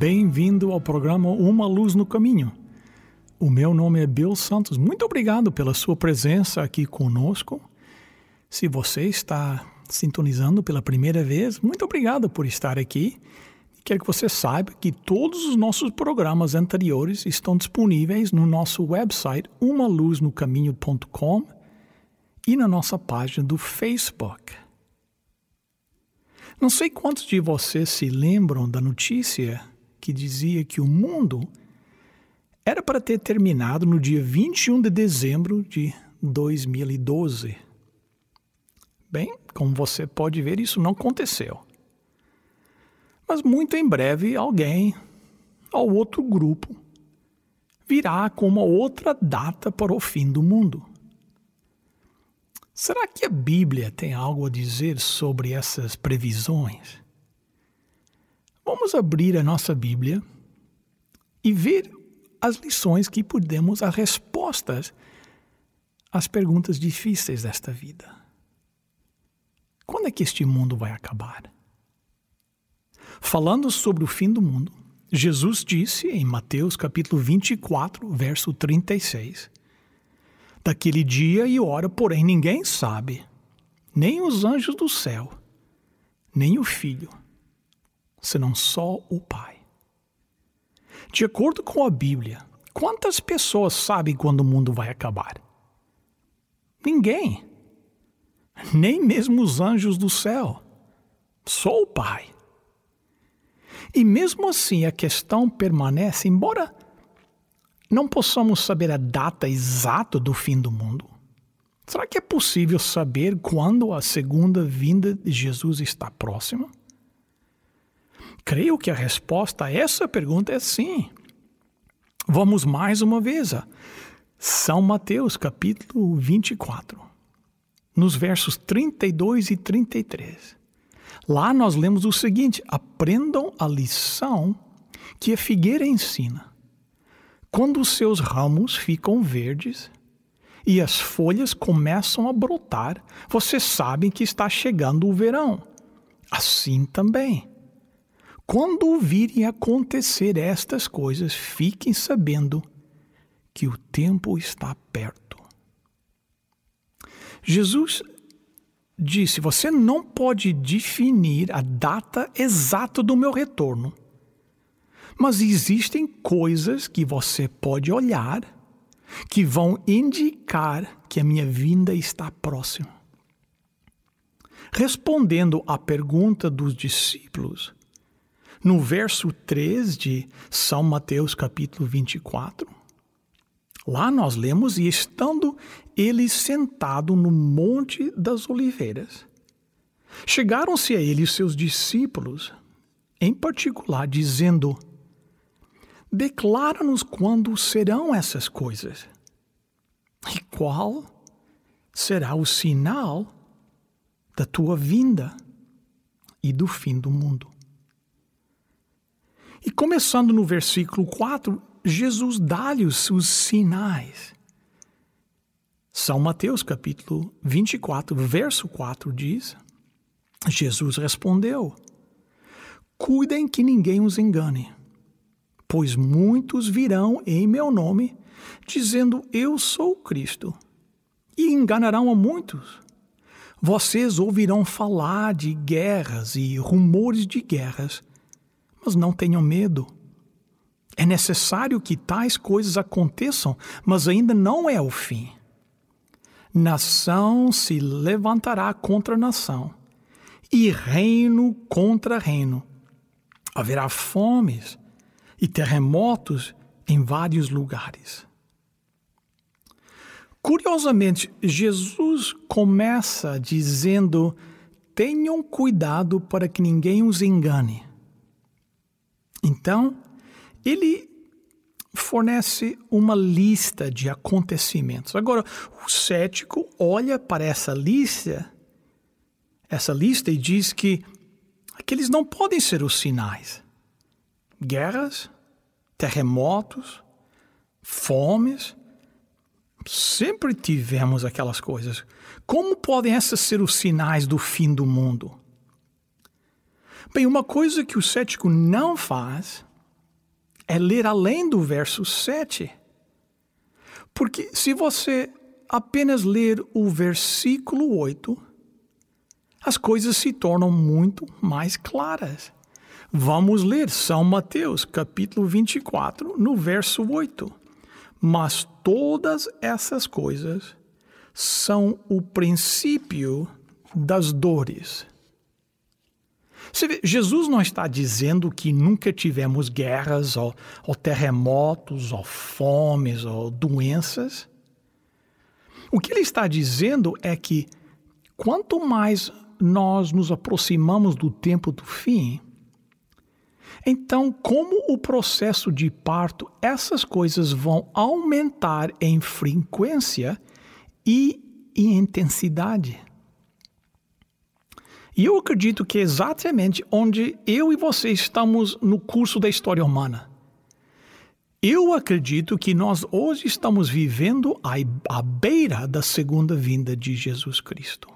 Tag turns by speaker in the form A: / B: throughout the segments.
A: Bem-vindo ao programa Uma Luz no Caminho. O meu nome é Bill Santos. Muito obrigado pela sua presença aqui conosco. Se você está sintonizando pela primeira vez, muito obrigado por estar aqui. Quero que você saiba que todos os nossos programas anteriores estão disponíveis no nosso website umaluznocaminho.com e na nossa página do Facebook. Não sei quantos de vocês se lembram da notícia que dizia que o mundo era para ter terminado no dia 21 de dezembro de 2012. Bem, como você pode ver, isso não aconteceu. Mas muito em breve alguém, ou outro grupo, virá com uma outra data para o fim do mundo. Será que a Bíblia tem algo a dizer sobre essas previsões? Vamos abrir a nossa Bíblia e ver as lições que podemos, as respostas às perguntas difíceis desta vida. Quando é que este mundo vai acabar? Falando sobre o fim do mundo, Jesus disse em Mateus capítulo 24, verso 36: Daquele dia e hora, porém, ninguém sabe, nem os anjos do céu, nem o Filho, senão só o Pai. De acordo com a Bíblia, quantas pessoas sabem quando o mundo vai acabar? Ninguém. Nem mesmo os anjos do céu. Só o Pai. E mesmo assim a questão permanece, embora não possamos saber a data exata do fim do mundo. Será que é possível saber quando a segunda vinda de Jesus está próxima? Creio que a resposta a essa pergunta é sim. Vamos mais uma vez a São Mateus, capítulo 24, nos versos 32 e 33. Lá nós lemos o seguinte: aprendam a lição que a figueira ensina. Quando os seus ramos ficam verdes e as folhas começam a brotar, vocês sabem que está chegando o verão. Assim também quando virem acontecer estas coisas, fiquem sabendo que o tempo está perto. Jesus disse: Você não pode definir a data exata do meu retorno, mas existem coisas que você pode olhar que vão indicar que a minha vinda está próxima. Respondendo à pergunta dos discípulos, no verso 3 de São Mateus, capítulo 24, lá nós lemos: E estando ele sentado no Monte das Oliveiras, chegaram-se a ele seus discípulos, em particular, dizendo: Declara-nos quando serão essas coisas, e qual será o sinal da tua vinda e do fim do mundo. E começando no versículo 4, Jesus dá-lhe os, sinais. São Mateus capítulo 24, verso 4 diz: Jesus respondeu: Cuidem que ninguém os engane, pois muitos virão em meu nome, dizendo Eu sou Cristo, e enganarão a muitos. Vocês ouvirão falar de guerras e rumores de guerras mas não tenham medo. É necessário que tais coisas aconteçam, mas ainda não é o fim. Nação se levantará contra nação, e reino contra reino. Haverá fomes e terremotos em vários lugares. Curiosamente, Jesus começa dizendo tenham cuidado para que ninguém os engane. Então, ele fornece uma lista de acontecimentos. Agora, o cético olha para essa lista, essa lista e diz que aqueles não podem ser os sinais. Guerras, terremotos, fomes, sempre tivemos aquelas coisas. Como podem essas ser os sinais do fim do mundo? Bem, uma coisa que o cético não faz é ler além do verso 7. Porque se você apenas ler o versículo 8, as coisas se tornam muito mais claras. Vamos ler São Mateus, capítulo 24, no verso 8. Mas todas essas coisas são o princípio das dores. Vê, Jesus não está dizendo que nunca tivemos guerras, ou, ou terremotos, ou fomes, ou doenças. O que ele está dizendo é que quanto mais nós nos aproximamos do tempo do fim, então, como o processo de parto, essas coisas vão aumentar em frequência e em intensidade. E eu acredito que é exatamente onde eu e você estamos no curso da história humana. Eu acredito que nós hoje estamos vivendo à beira da segunda vinda de Jesus Cristo.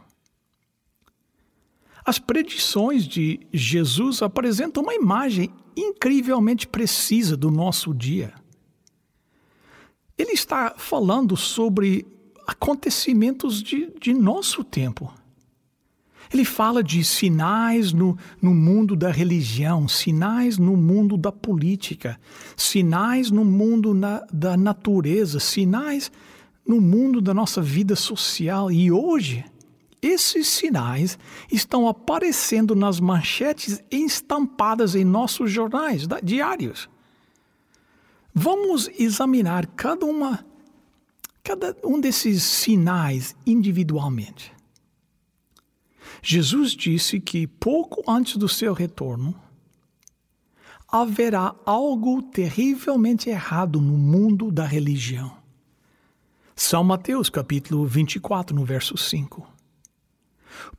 A: As predições de Jesus apresentam uma imagem incrivelmente precisa do nosso dia. Ele está falando sobre acontecimentos de, de nosso tempo. Ele fala de sinais no, no mundo da religião, sinais no mundo da política, sinais no mundo na, da natureza, sinais no mundo da nossa vida social. E hoje, esses sinais estão aparecendo nas manchetes estampadas em nossos jornais diários. Vamos examinar cada uma cada um desses sinais individualmente. Jesus disse que pouco antes do seu retorno, haverá algo terrivelmente errado no mundo da religião. São Mateus, capítulo 24, no verso 5.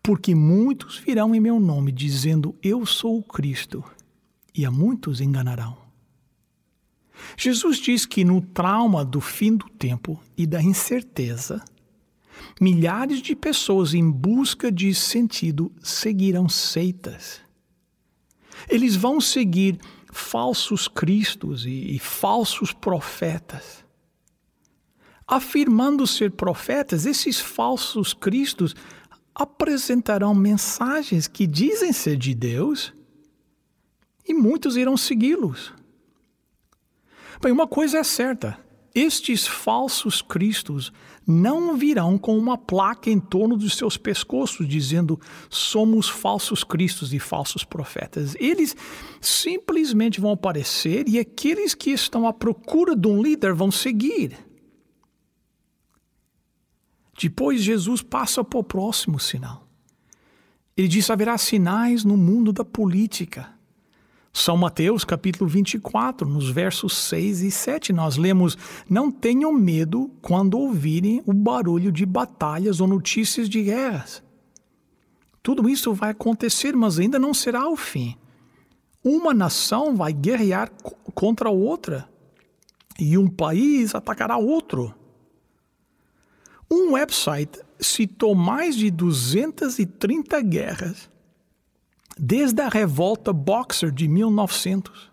A: Porque muitos virão em meu nome dizendo: Eu sou o Cristo, e a muitos enganarão. Jesus diz que no trauma do fim do tempo e da incerteza, milhares de pessoas em busca de sentido seguirão seitas. Eles vão seguir falsos cristos e, e falsos profetas. Afirmando ser profetas, esses falsos cristos apresentarão mensagens que dizem ser de Deus e muitos irão segui-los. Bem, uma coisa é certa: estes falsos cristos não virão com uma placa em torno dos seus pescoços dizendo somos falsos cristos e falsos profetas. Eles simplesmente vão aparecer e aqueles que estão à procura de um líder vão seguir. Depois Jesus passa para o próximo sinal. Ele diz: haverá sinais no mundo da política. São Mateus, capítulo 24, nos versos 6 e 7, nós lemos: Não tenham medo quando ouvirem o barulho de batalhas ou notícias de guerras. Tudo isso vai acontecer, mas ainda não será o fim. Uma nação vai guerrear contra outra e um país atacará outro. Um website citou mais de 230 guerras desde a revolta Boxer de 1900.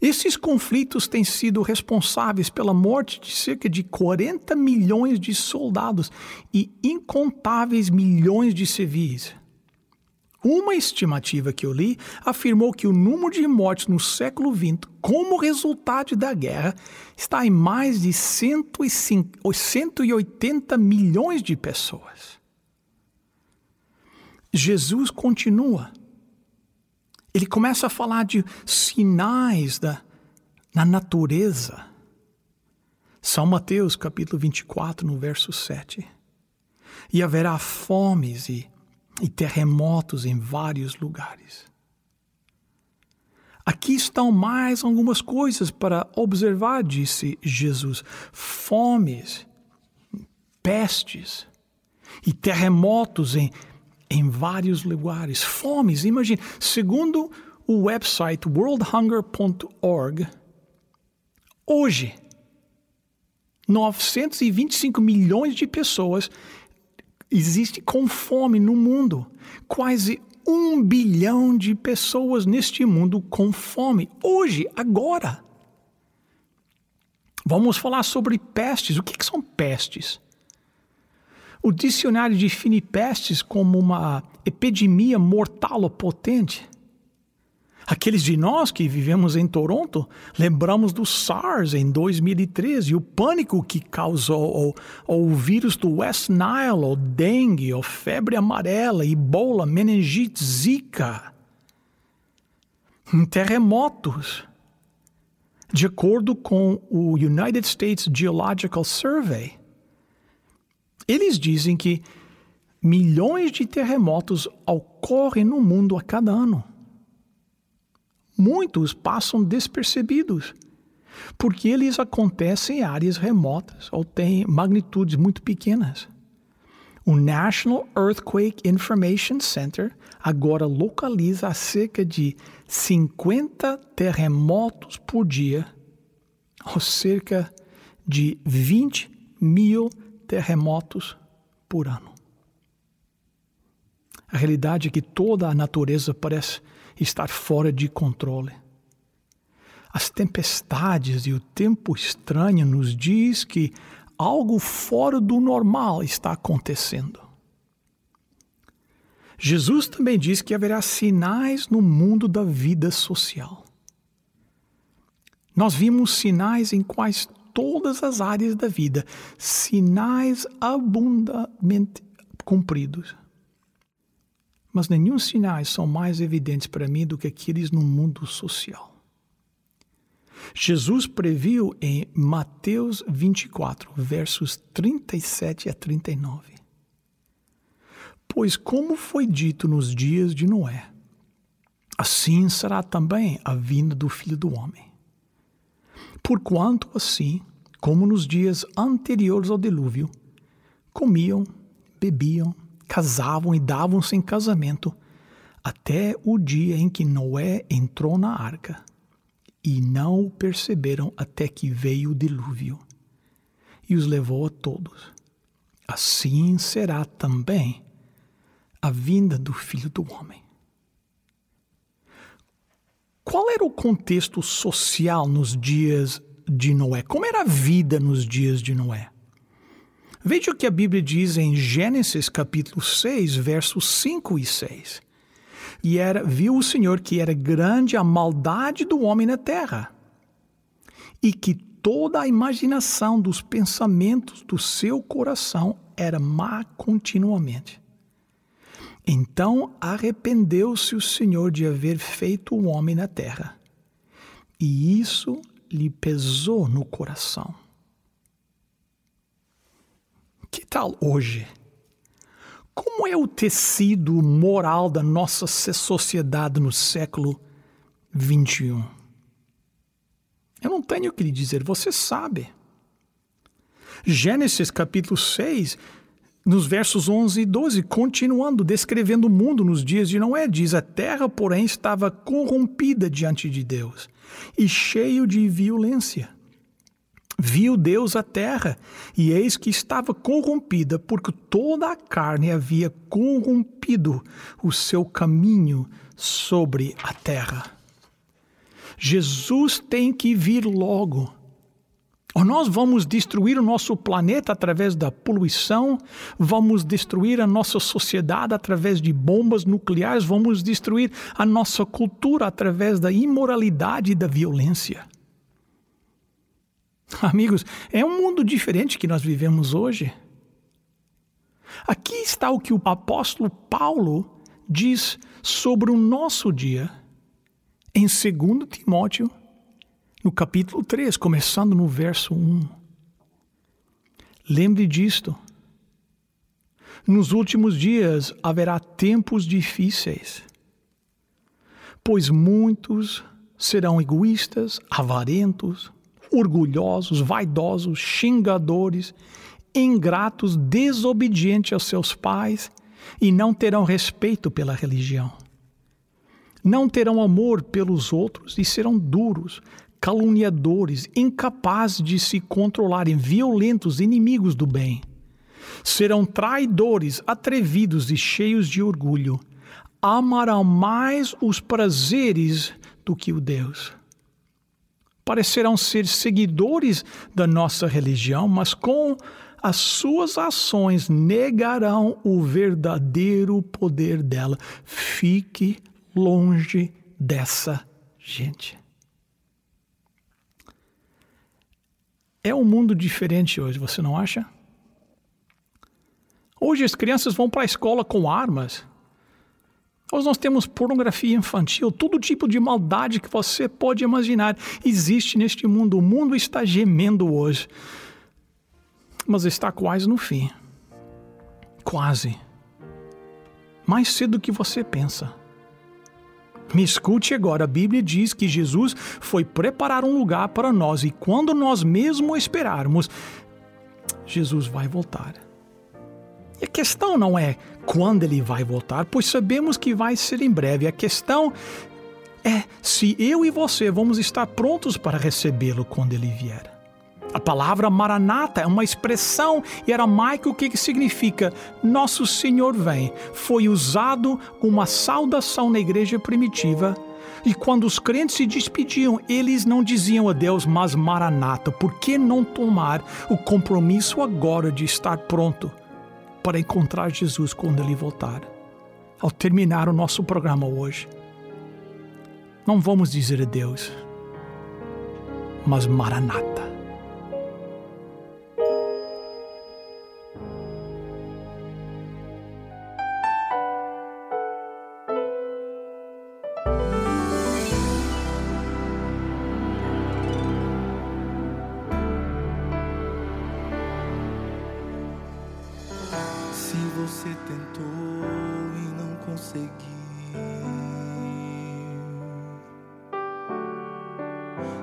A: Esses conflitos têm sido responsáveis pela morte de cerca de 40 milhões de soldados e incontáveis milhões de civis. Uma estimativa que eu li afirmou que o número de mortes no século XX, como resultado da guerra, está em mais de 180 milhões de pessoas. Jesus continua. Ele começa a falar de sinais da, na natureza. São Mateus, capítulo 24, no verso 7. E haverá fomes e e terremotos em vários lugares. Aqui estão mais algumas coisas para observar, disse Jesus: fomes, pestes e terremotos em, em vários lugares. Fomes, imagine, segundo o website worldhunger.org, hoje, 925 milhões de pessoas existem com fome no mundo. Quase um bilhão de pessoas neste mundo com fome. Hoje, agora. Vamos falar sobre pestes. O que, que são pestes? O dicionário define pestes como uma epidemia mortal ou potente Aqueles de nós que vivemos em Toronto lembramos do SARS em 2013 e o pânico que causou ou, o vírus do West Nile, ou dengue, ou febre amarela, ebola, meningite, zika. Terremotos. De acordo com o United States Geological Survey, eles dizem que milhões de terremotos ocorrem no mundo a cada ano muitos passam despercebidos, porque eles acontecem em áreas remotas ou têm magnitudes muito pequenas. O National Earthquake Information Center agora localiza cerca de 50 terremotos por dia, ou cerca de 20 mil terremotos por ano. A realidade é que toda a natureza parece estar fora de controle. As tempestades e o tempo estranho nos diz que algo fora do normal está acontecendo. Jesus também diz que haverá sinais no mundo da vida social. Nós vimos sinais em quase todas as áreas da vida, sinais abundantemente cumpridos mas nenhum sinais são mais evidentes para mim do que aqueles no mundo social. Jesus previu em Mateus 24, versos 37 a 39. Pois, como foi dito nos dias de Noé, assim será também a vinda do Filho do Homem. Porquanto, assim, como nos dias anteriores ao dilúvio, comiam, bebiam, casavam e davam-se em casamento até o dia em que Noé entrou na arca, e não o perceberam até que veio o dilúvio e os levou a todos. Assim será também a vinda do Filho do Homem. Qual era o contexto social nos dias de Noé? Como era a vida nos dias de Noé? Veja o que a Bíblia diz em Gênesis capítulo 6, versos 5 e 6. E era, viu o Senhor que era grande a maldade do homem na terra, e que toda a imaginação dos pensamentos do seu coração era má continuamente. Então arrependeu-se o Senhor de haver feito o homem na terra, e isso lhe pesou no coração. Que tal hoje? Como é o tecido moral da nossa sociedade no século 21? Eu não tenho o que lhe dizer, você sabe. Gênesis capítulo 6, nos versos 11 e 12, continuando descrevendo o mundo nos dias de Noé, diz: A terra, porém, estava corrompida diante de Deus e cheio de violência. Viu Deus a terra, e eis que estava corrompida, porque toda a carne havia corrompido o seu caminho sobre a terra. Jesus tem que vir logo. Nós vamos destruir o nosso planeta através da poluição, vamos destruir a nossa sociedade através de bombas nucleares, vamos destruir a nossa cultura através da imoralidade e da violência. Amigos, é um mundo diferente que nós vivemos hoje. Aqui está o que o apóstolo Paulo diz sobre o nosso dia em 2 Timóteo, no capítulo 3, começando no verso 1. Lembre disto. Nos últimos dias haverá tempos difíceis, pois muitos serão egoístas, avarentos, orgulhosos, vaidosos, xingadores, ingratos, desobedientes aos seus pais e não terão respeito pela religião. Não terão amor pelos outros e serão duros, caluniadores, incapazes de se controlarem, violentos, inimigos do bem. Serão traidores, atrevidos e cheios de orgulho. Amarão mais os prazeres do que o Deus. Parecerão ser seguidores da nossa religião, mas com as suas ações negarão o verdadeiro poder dela. Fique longe dessa gente. É um mundo diferente hoje, você não acha? Hoje as crianças vão para a escola com armas. Hoje nós temos pornografia infantil, todo tipo de maldade que você pode imaginar existe neste mundo. O mundo está gemendo hoje mas está quase no fim. Quase. Mais cedo do que você pensa. Me escute agora, a Bíblia diz que Jesus foi preparar um lugar para nós e quando nós mesmo esperarmos, Jesus vai voltar. E a questão não é quando ele vai voltar, pois sabemos que vai ser em breve. A questão é se eu e você vamos estar prontos para recebê-lo quando ele vier. A palavra maranata é uma expressão em aramaico que significa Nosso Senhor vem. Foi usado como uma saudação na igreja primitiva. E quando os crentes se despediam, eles não diziam a Deus, mas maranata. Por que não tomar o compromisso agora de estar pronto para encontrar Jesus quando ele voltar? Ao terminar o nosso programa hoje, não vamos dizer a Deus, mas maranata.
B: Você tentou e não conseguiu.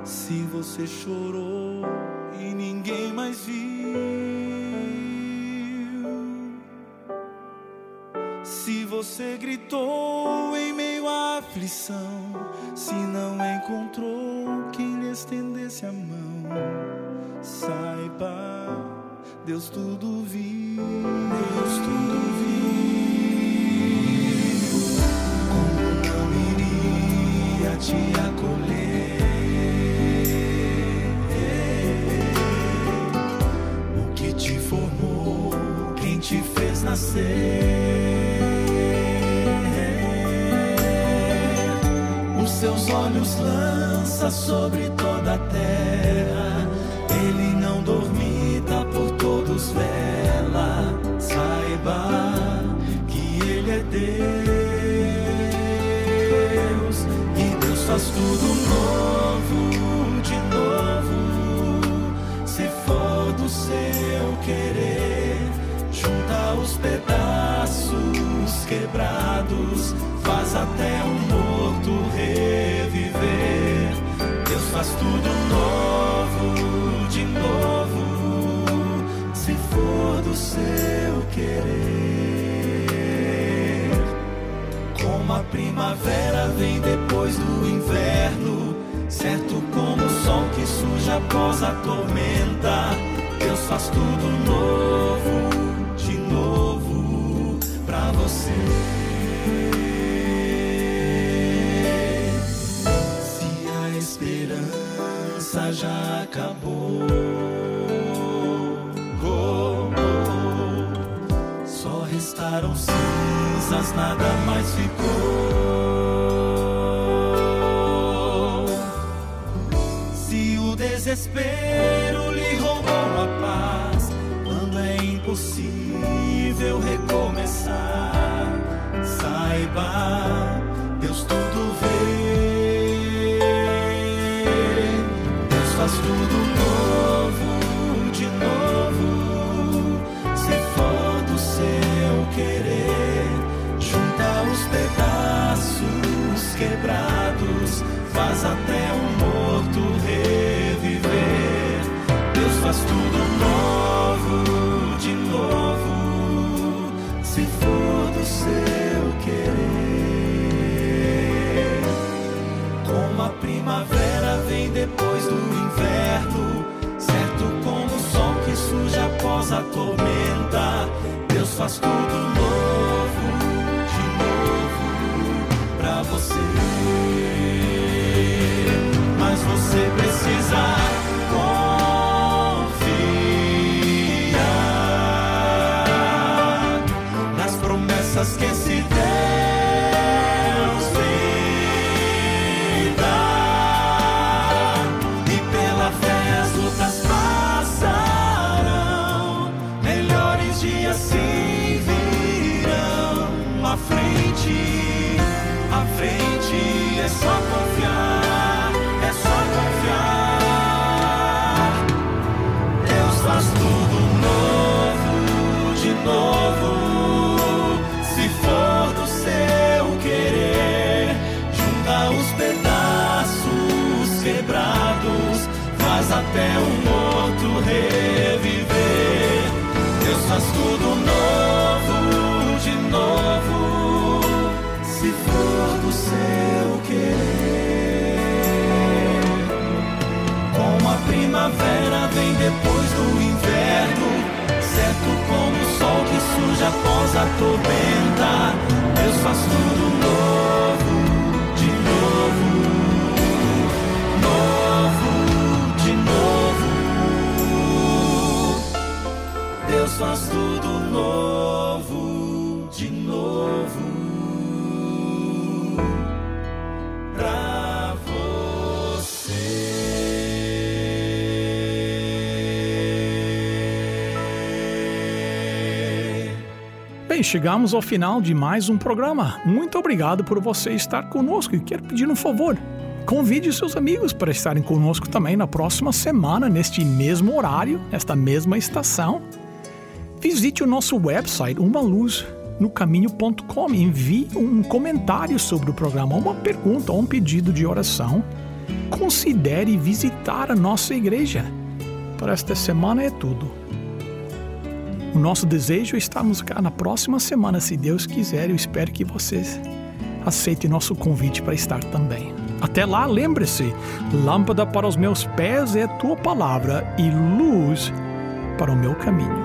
B: Se você chorou e ninguém mais viu. Se você gritou em meio à aflição, se não encontrou quem lhe estendesse a mão, saiba Deus tudo viu, Os seus olhos lança sobre toda a terra. Faz tudo novo, de novo. Se for do seu querer, junta os pedaços quebrados, faz até o morto reviver. Deus faz tudo novo, primavera vem depois do inverno, certo como o sol que surge após a tormenta. Deus faz tudo novo, de novo pra você. Se a esperança já acabou. restaram cinzas, nada mais ficou. Se o desespero a tormenta. Deus faz tudo novo, de novo, pra você. Mas você precisa até o morto reviver. Deus faz tudo novo, de novo. Se for do seu querer. Como a primavera vem depois do inverno, certo como o sol que surge após a tormenta. Faz tudo novo, de novo. Pra você.
A: Bem, chegamos ao final de mais um programa. Muito obrigado por você estar conosco e quero pedir um favor. Convide seus amigos para estarem conosco também na próxima semana, neste mesmo horário, nesta mesma estação. Visite o nosso website, uma luz no caminho.com. Envie um comentário sobre o programa, uma pergunta ou um pedido de oração. Considere visitar a nossa igreja. Para esta semana é tudo. O nosso desejo é estarmos cá na próxima semana, se Deus quiser. Eu espero que vocês aceitem nosso convite para estar também. Até lá, lembre-se: lâmpada para os meus pés é a tua palavra e luz para o meu caminho.